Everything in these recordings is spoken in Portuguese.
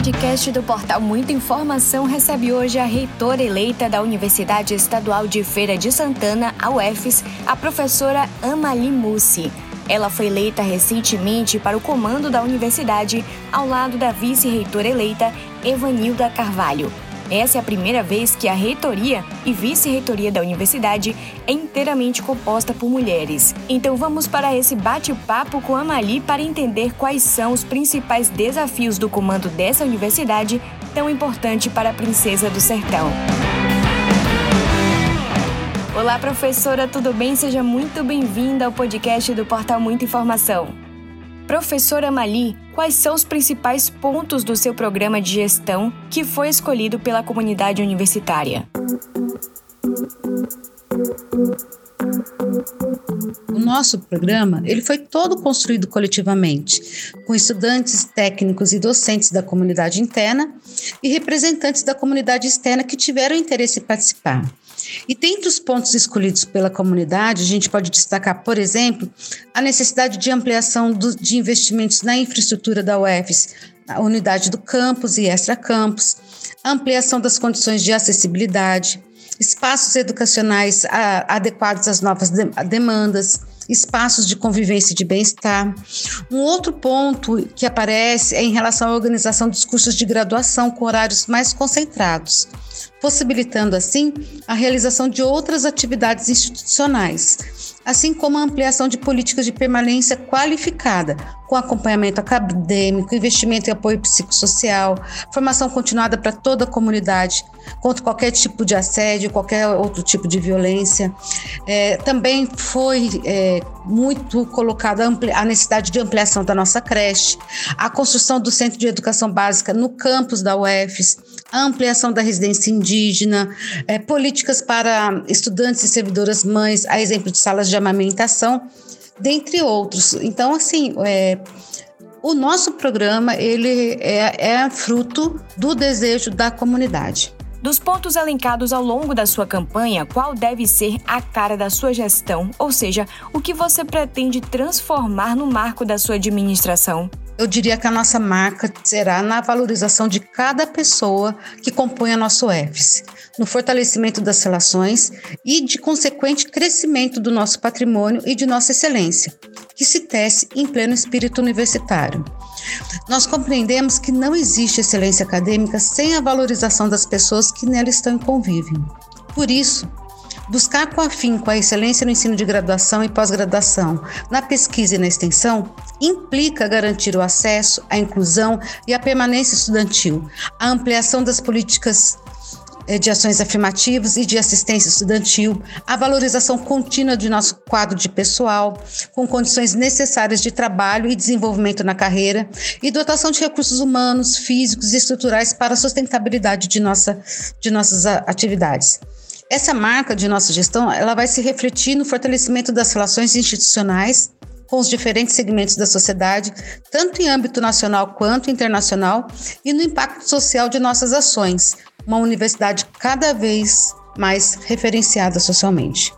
podcast do portal Muita Informação recebe hoje a reitora eleita da Universidade Estadual de Feira de Santana, a UFES, a professora Amali Mussi. Ela foi eleita recentemente para o comando da universidade, ao lado da vice-reitora eleita, Evanilda Carvalho. Essa é a primeira vez que a reitoria e vice-reitoria da universidade é inteiramente composta por mulheres. Então vamos para esse bate-papo com a Mali para entender quais são os principais desafios do comando dessa universidade tão importante para a princesa do sertão. Olá, professora, tudo bem? Seja muito bem-vinda ao podcast do Portal Muita Informação. Professora Mali, quais são os principais pontos do seu programa de gestão que foi escolhido pela comunidade universitária? Nosso programa ele foi todo construído coletivamente, com estudantes, técnicos e docentes da comunidade interna e representantes da comunidade externa que tiveram interesse em participar. E dentre os pontos escolhidos pela comunidade, a gente pode destacar, por exemplo, a necessidade de ampliação do, de investimentos na infraestrutura da UFES, a unidade do campus e extra-campus, ampliação das condições de acessibilidade, espaços educacionais a, adequados às novas de, demandas, espaços de convivência e de bem-estar. Um outro ponto que aparece é em relação à organização dos cursos de graduação com horários mais concentrados possibilitando assim a realização de outras atividades institucionais, assim como a ampliação de políticas de permanência qualificada, com acompanhamento acadêmico, investimento em apoio psicossocial, formação continuada para toda a comunidade contra qualquer tipo de assédio, qualquer outro tipo de violência. É, também foi é, muito colocada a necessidade de ampliação da nossa creche, a construção do Centro de Educação Básica no campus da UFES, a ampliação da residência indígena, é, políticas para estudantes e servidoras mães, a exemplo de salas de amamentação dentre outros. Então, assim, é, o nosso programa ele é, é fruto do desejo da comunidade. Dos pontos elencados ao longo da sua campanha, qual deve ser a cara da sua gestão? Ou seja, o que você pretende transformar no marco da sua administração? Eu diria que a nossa marca será na valorização de cada pessoa que compõe a nosso EFS, no fortalecimento das relações e de consequente crescimento do nosso patrimônio e de nossa excelência, que se tece em pleno espírito universitário. Nós compreendemos que não existe excelência acadêmica sem a valorização das pessoas que nela estão em convívio. Por isso, Buscar com afinco a excelência no ensino de graduação e pós-graduação, na pesquisa e na extensão, implica garantir o acesso, a inclusão e a permanência estudantil, a ampliação das políticas de ações afirmativas e de assistência estudantil, a valorização contínua de nosso quadro de pessoal, com condições necessárias de trabalho e desenvolvimento na carreira, e dotação de recursos humanos, físicos e estruturais para a sustentabilidade de, nossa, de nossas atividades. Essa marca de nossa gestão, ela vai se refletir no fortalecimento das relações institucionais com os diferentes segmentos da sociedade, tanto em âmbito nacional quanto internacional, e no impacto social de nossas ações, uma universidade cada vez mais referenciada socialmente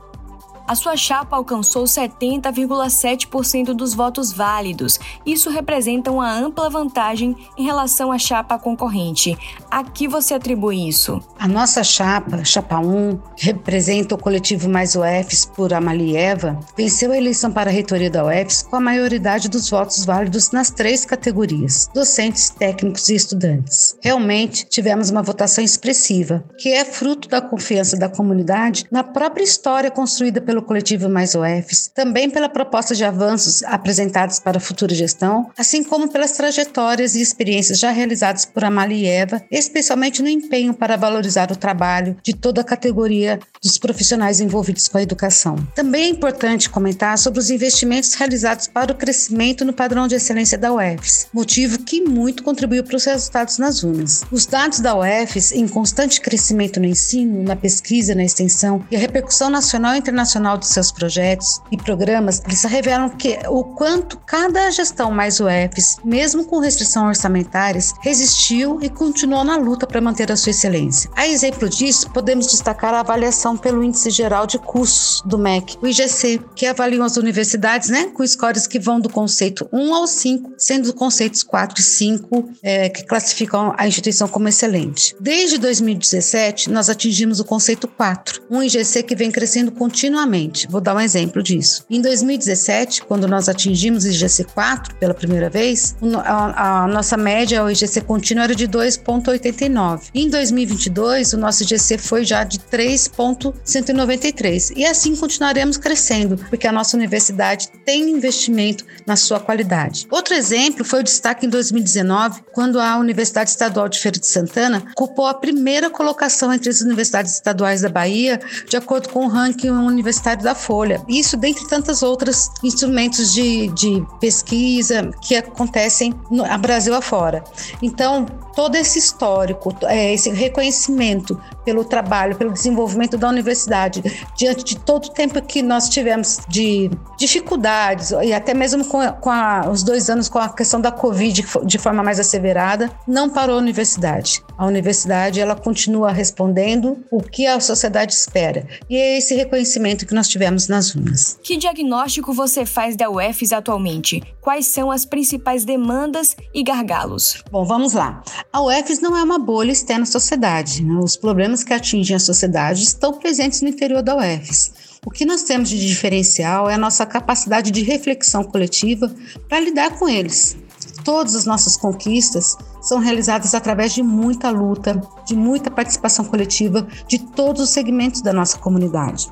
a sua chapa alcançou 70,7% dos votos válidos. Isso representa uma ampla vantagem em relação à chapa concorrente. A que você atribui isso? A nossa chapa, chapa 1, que representa o coletivo Mais UFs por Amalieva, venceu a eleição para a reitoria da UFs com a maioridade dos votos válidos nas três categorias: docentes, técnicos e estudantes. Realmente tivemos uma votação expressiva, que é fruto da confiança da comunidade na própria história construída pelo pelo coletivo Mais UFs, também pela proposta de avanços apresentados para a futura gestão, assim como pelas trajetórias e experiências já realizadas por Amalia e Eva, especialmente no empenho para valorizar o trabalho de toda a categoria dos profissionais envolvidos com a educação. Também é importante comentar sobre os investimentos realizados para o crescimento no padrão de excelência da UFs, motivo que muito contribuiu para os resultados nas urnas. Os dados da UFs, em constante crescimento no ensino, na pesquisa, na extensão e a repercussão nacional e internacional operacional dos seus projetos e programas, eles revelam que o quanto cada gestão mais UFs, mesmo com restrições orçamentárias, resistiu e continuou na luta para manter a sua excelência. A exemplo disso, podemos destacar a avaliação pelo Índice Geral de Cursos do MEC, o IGC, que avaliam as universidades né, com scores que vão do conceito 1 ao 5, sendo os conceitos 4 e 5 é, que classificam a instituição como excelente. Desde 2017, nós atingimos o conceito 4, um IGC que vem crescendo continuamente. Vou dar um exemplo disso. Em 2017, quando nós atingimos o IGC 4 pela primeira vez, a, a nossa média, o IGC contínuo, era de 2,89. Em 2022, o nosso IGC foi já de 3,193. E assim continuaremos crescendo, porque a nossa universidade tem investimento na sua qualidade. Outro exemplo foi o destaque em 2019, quando a Universidade Estadual de Feira de Santana ocupou a primeira colocação entre as universidades estaduais da Bahia, de acordo com o ranking universitário da Folha. Isso dentre tantas outras instrumentos de, de pesquisa que acontecem no Brasil afora. Então, todo esse histórico, é, esse reconhecimento pelo trabalho, pelo desenvolvimento da universidade, diante de todo o tempo que nós tivemos de dificuldades, e até mesmo com, a, com a, os dois anos com a questão da Covid de forma mais asseverada, não parou a universidade. A universidade ela continua respondendo o que a sociedade espera. E é esse reconhecimento que nós tivemos nas urnas. Que diagnóstico você faz da UFES atualmente? Quais são as principais demandas e gargalos? Bom, vamos lá. A UFES não é uma bolha externa à sociedade. Né? Os problemas que atingem a sociedade estão presentes no interior da UFES. O que nós temos de diferencial é a nossa capacidade de reflexão coletiva para lidar com eles. Todas as nossas conquistas são realizadas através de muita luta, de muita participação coletiva de todos os segmentos da nossa comunidade.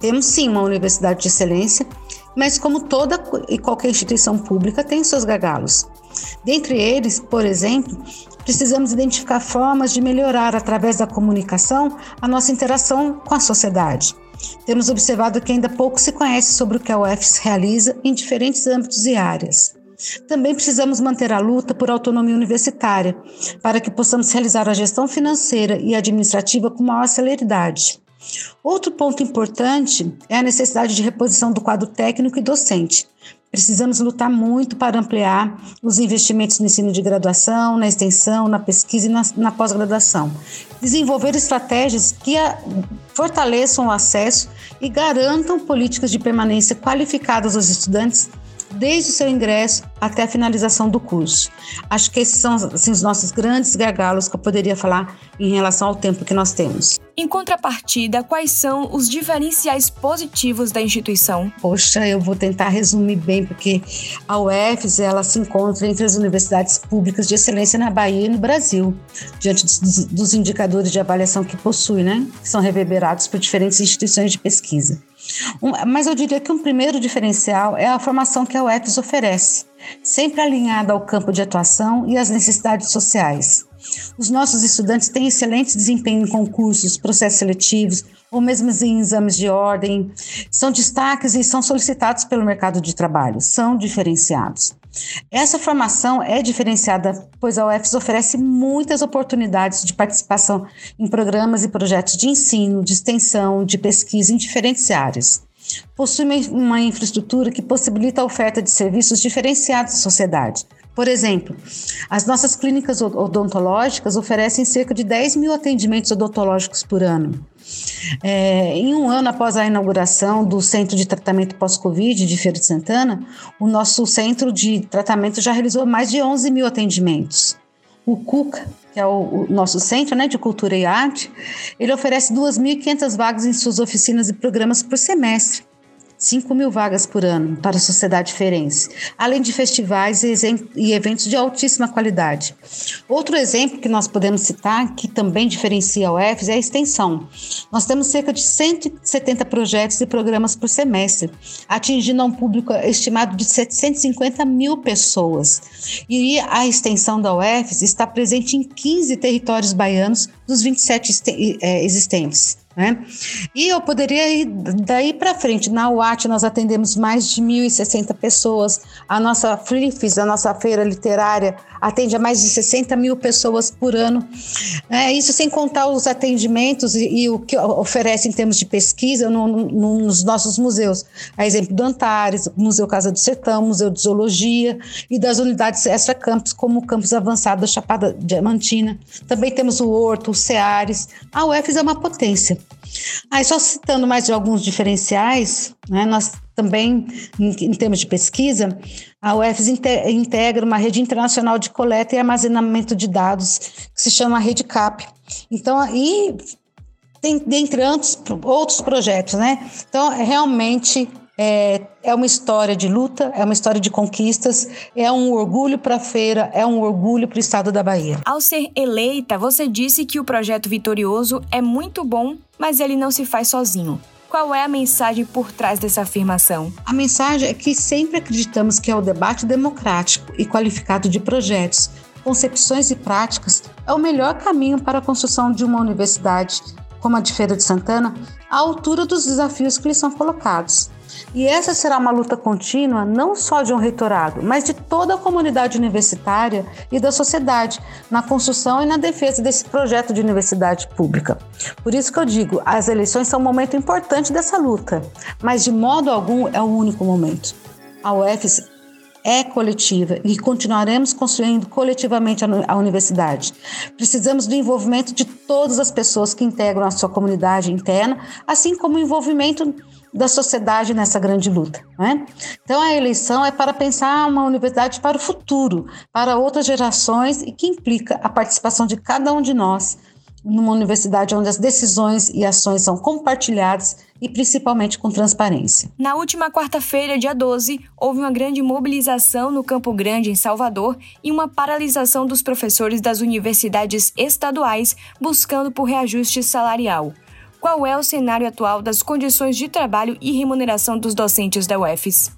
Temos sim uma universidade de excelência, mas como toda e qualquer instituição pública tem seus gargalos. Dentre eles, por exemplo, precisamos identificar formas de melhorar através da comunicação a nossa interação com a sociedade. Temos observado que ainda pouco se conhece sobre o que a UFS realiza em diferentes âmbitos e áreas. Também precisamos manter a luta por autonomia universitária, para que possamos realizar a gestão financeira e administrativa com maior celeridade. Outro ponto importante é a necessidade de reposição do quadro técnico e docente. Precisamos lutar muito para ampliar os investimentos no ensino de graduação, na extensão, na pesquisa e na, na pós-graduação. Desenvolver estratégias que a, fortaleçam o acesso e garantam políticas de permanência qualificadas aos estudantes desde o seu ingresso até a finalização do curso. Acho que esses são assim, os nossos grandes gargalos que eu poderia falar em relação ao tempo que nós temos. Em contrapartida, quais são os diferenciais positivos da instituição? Poxa, eu vou tentar resumir bem, porque a UFES ela se encontra entre as universidades públicas de excelência na Bahia e no Brasil, diante dos, dos indicadores de avaliação que possui, né? Que são reverberados por diferentes instituições de pesquisa. Um, mas eu diria que um primeiro diferencial é a formação que a UFES oferece, sempre alinhada ao campo de atuação e às necessidades sociais. Os nossos estudantes têm excelente desempenho em concursos, processos seletivos ou mesmo em exames de ordem. São destaques e são solicitados pelo mercado de trabalho, são diferenciados. Essa formação é diferenciada, pois a UFES oferece muitas oportunidades de participação em programas e projetos de ensino, de extensão, de pesquisa em diferentes áreas. Possui uma infraestrutura que possibilita a oferta de serviços diferenciados à sociedade, por exemplo, as nossas clínicas odontológicas oferecem cerca de 10 mil atendimentos odontológicos por ano. É, em um ano após a inauguração do Centro de Tratamento Pós-Covid de Feira de Santana, o nosso centro de tratamento já realizou mais de 11 mil atendimentos. O CUCA, que é o, o nosso centro né, de cultura e arte, ele oferece 2.500 vagas em suas oficinas e programas por semestre. 5 mil vagas por ano para a sociedade ferense, além de festivais e eventos de altíssima qualidade. Outro exemplo que nós podemos citar, que também diferencia a UFES, é a extensão. Nós temos cerca de 170 projetos e programas por semestre, atingindo um público estimado de 750 mil pessoas. E a extensão da UFES está presente em 15 territórios baianos dos 27 é, existentes. Né? E eu poderia ir daí para frente. Na UAT nós atendemos mais de 1.060 pessoas. A nossa FLIFES, a nossa feira literária, atende a mais de 60 mil pessoas por ano. É, isso sem contar os atendimentos e, e, o que oferece em termos de pesquisa no, no, nos nossos museus. A exemplo do Antares, Museu Casa do Sertão, Museu de Zoologia e das unidades extra-campus, como o campus avançado da Chapada Diamantina. Também temos o Horto, o Ceares. A UFES é uma potência. Aí, só citando mais de alguns diferenciais, né, nós também, em, em, termos de pesquisa, a UFES integra uma rede internacional de coleta e armazenamento de dados, que se chama Rede CAP. Então, aí tem, dentre outros, outros projetos, né? Então, é realmente é, é uma história de luta, é uma história de conquistas, é um orgulho para a feira, é um orgulho para o estado da Bahia. Ao ser eleita, você disse que o projeto Vitorioso é muito bom, mas ele não se faz sozinho. Qual é a mensagem por trás dessa afirmação? A mensagem é que sempre acreditamos que é o debate democrático e qualificado de projetos, concepções e práticas é o melhor caminho para a construção de uma universidade como a de Feira de Santana, à altura dos desafios que lhes são colocados. E essa será uma luta contínua não só de um reitorado, mas de toda a comunidade universitária e da sociedade na construção e na defesa desse projeto de universidade pública. Por isso que eu digo, as eleições são um momento importante dessa luta, mas de modo algum é o único momento. A UFES é coletiva e continuaremos construindo coletivamente a universidade. Precisamos do envolvimento de todas as pessoas que integram a sua comunidade interna, assim como o envolvimento da sociedade nessa grande luta. Né? Então, a eleição é para pensar uma universidade para o futuro, para outras gerações e que implica a participação de cada um de nós numa universidade onde as decisões e ações são compartilhadas e principalmente com transparência. Na última quarta-feira, dia 12, houve uma grande mobilização no Campo Grande, em Salvador, e uma paralisação dos professores das universidades estaduais buscando por reajuste salarial qual é o cenário atual das condições de trabalho e remuneração dos docentes da UFES?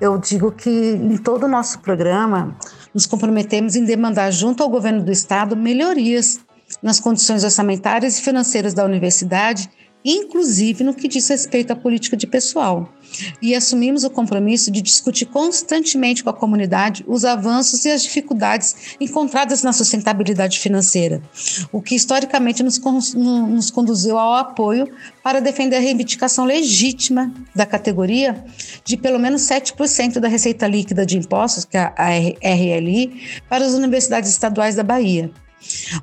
Eu digo que em todo o nosso programa nos comprometemos em demandar junto ao governo do estado melhorias nas condições orçamentárias e financeiras da universidade inclusive no que diz respeito à política de pessoal. E assumimos o compromisso de discutir constantemente com a comunidade os avanços e as dificuldades encontradas na sustentabilidade financeira, o que historicamente nos, nos conduziu ao apoio para defender a reivindicação legítima da categoria de pelo menos 7% da receita líquida de impostos, que é a RLI, para as universidades estaduais da Bahia.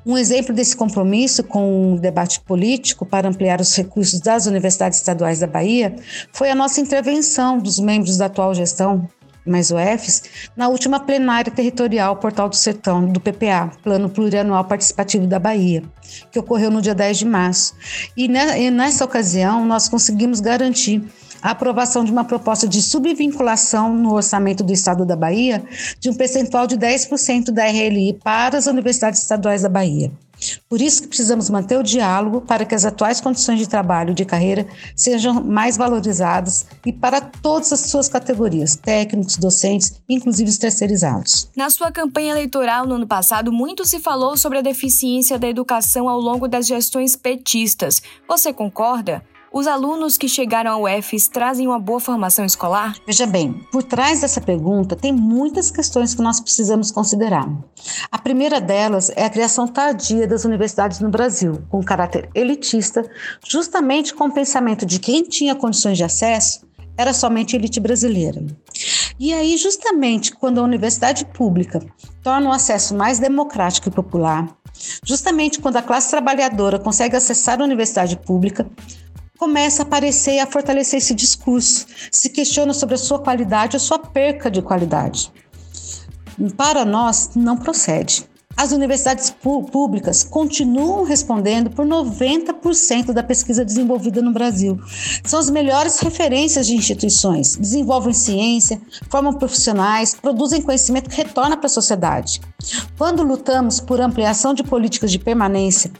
Um exemplo desse compromisso com o debate político para ampliar os recursos das universidades estaduais da Bahia foi a nossa intervenção dos membros da atual gestão, mais UFs, na última plenária territorial Portal do Sertão, do PPA, Plano Plurianual Participativo da Bahia, que ocorreu no dia 10 de março. E nessa ocasião, nós conseguimos garantir a aprovação de uma proposta de subvinculação no orçamento do Estado da Bahia de um percentual de 10% da RLI para as universidades estaduais da Bahia. Por isso que precisamos manter o diálogo para que as atuais condições de trabalho e de carreira sejam mais valorizadas e para todas as suas categorias, técnicos, docentes, inclusive os terceirizados. Na sua campanha eleitoral no ano passado, muito se falou sobre a deficiência da educação ao longo das gestões petistas. Você concorda? Os alunos que chegaram ao UFES trazem uma boa formação escolar? Veja bem, por trás dessa pergunta tem muitas questões que nós precisamos considerar. A primeira delas é a criação tardia das universidades no Brasil, com caráter elitista, justamente com o pensamento de que quem tinha condições de acesso era somente elite brasileira. E aí, justamente quando a universidade pública torna o acesso mais democrático e popular, justamente quando a classe trabalhadora consegue acessar a universidade pública, começa a aparecer e a fortalecer esse discurso, se questiona sobre a sua qualidade ou sua perca de qualidade. Para nós, não procede. As universidades públicas continuam respondendo por 90% da pesquisa desenvolvida no Brasil. São as melhores referências de instituições, desenvolvem ciência, formam profissionais, produzem conhecimento que retorna para a sociedade. Quando lutamos por ampliação de políticas de permanência,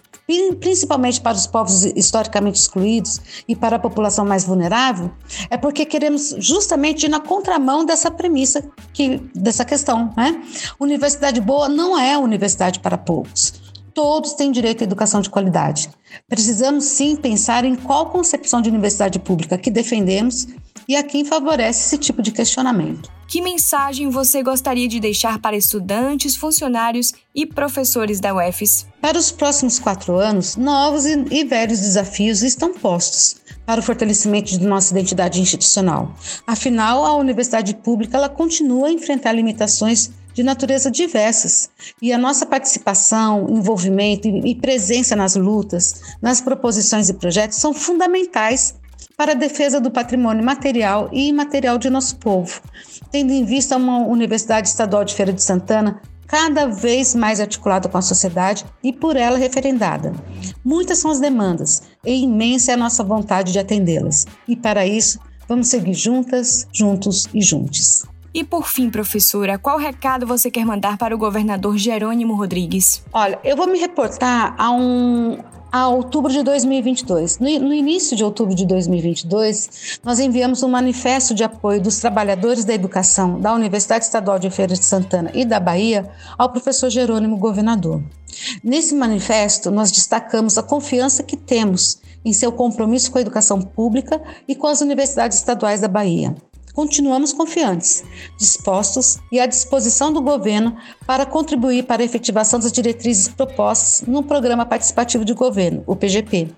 principalmente para os povos historicamente excluídos e para a população mais vulnerável, é porque queremos justamente ir na contramão dessa premissa, que, dessa questão. Né? Universidade boa não é universidade para poucos. Todos têm direito à educação de qualidade. Precisamos sim pensar em qual concepção de universidade pública que defendemos e a quem favorece esse tipo de questionamento. Que mensagem você gostaria de deixar para estudantes, funcionários e professores da UFES? Para os próximos quatro anos, novos e velhos desafios estão postos para o fortalecimento de nossa identidade institucional. Afinal, a universidade pública ela continua a enfrentar limitações de natureza diversas e a nossa participação, envolvimento e presença nas lutas, nas proposições e projetos são fundamentais para a defesa do patrimônio material e imaterial de nosso povo, tendo em vista uma Universidade Estadual de Feira de Santana cada vez mais articulada com a sociedade e por ela referendada. Muitas são as demandas e imensa é a nossa vontade de atendê-las. E para isso, vamos seguir juntas, juntos e juntos. E por fim, professora, qual recado você quer mandar para o governador Jerônimo Rodrigues? Olha, eu vou me reportar a um a outubro de 2022. No, no, início de outubro de 2022, nós enviamos um manifesto de apoio dos trabalhadores da educação da Universidade Estadual de Feira de Santana e da Bahia ao professor Jerônimo Governador. Nesse manifesto, nós destacamos a confiança que temos em seu compromisso com a educação pública e com as universidades estaduais da Bahia continuamos confiantes, dispostos e à disposição do governo para contribuir para a efetivação das diretrizes propostas no Programa Participativo de Governo, o PGP,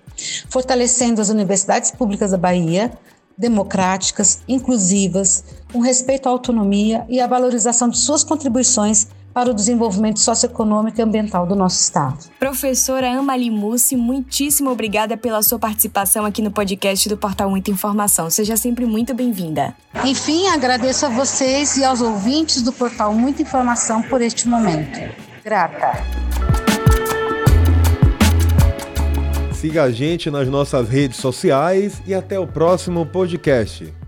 fortalecendo as universidades públicas da Bahia, democráticas, inclusivas, com respeito à autonomia e à valorização de suas contribuições para o desenvolvimento socioeconômico e ambiental do nosso Estado. Professora Amali Mussi, muitíssimo obrigada pela sua participação aqui no podcast do Portal Muita Informação. Seja sempre muito bem-vinda. Enfim, agradeço a vocês e aos ouvintes do Portal Muita Informação por este momento. Grata. Siga a gente nas nossas redes sociais e até o próximo podcast.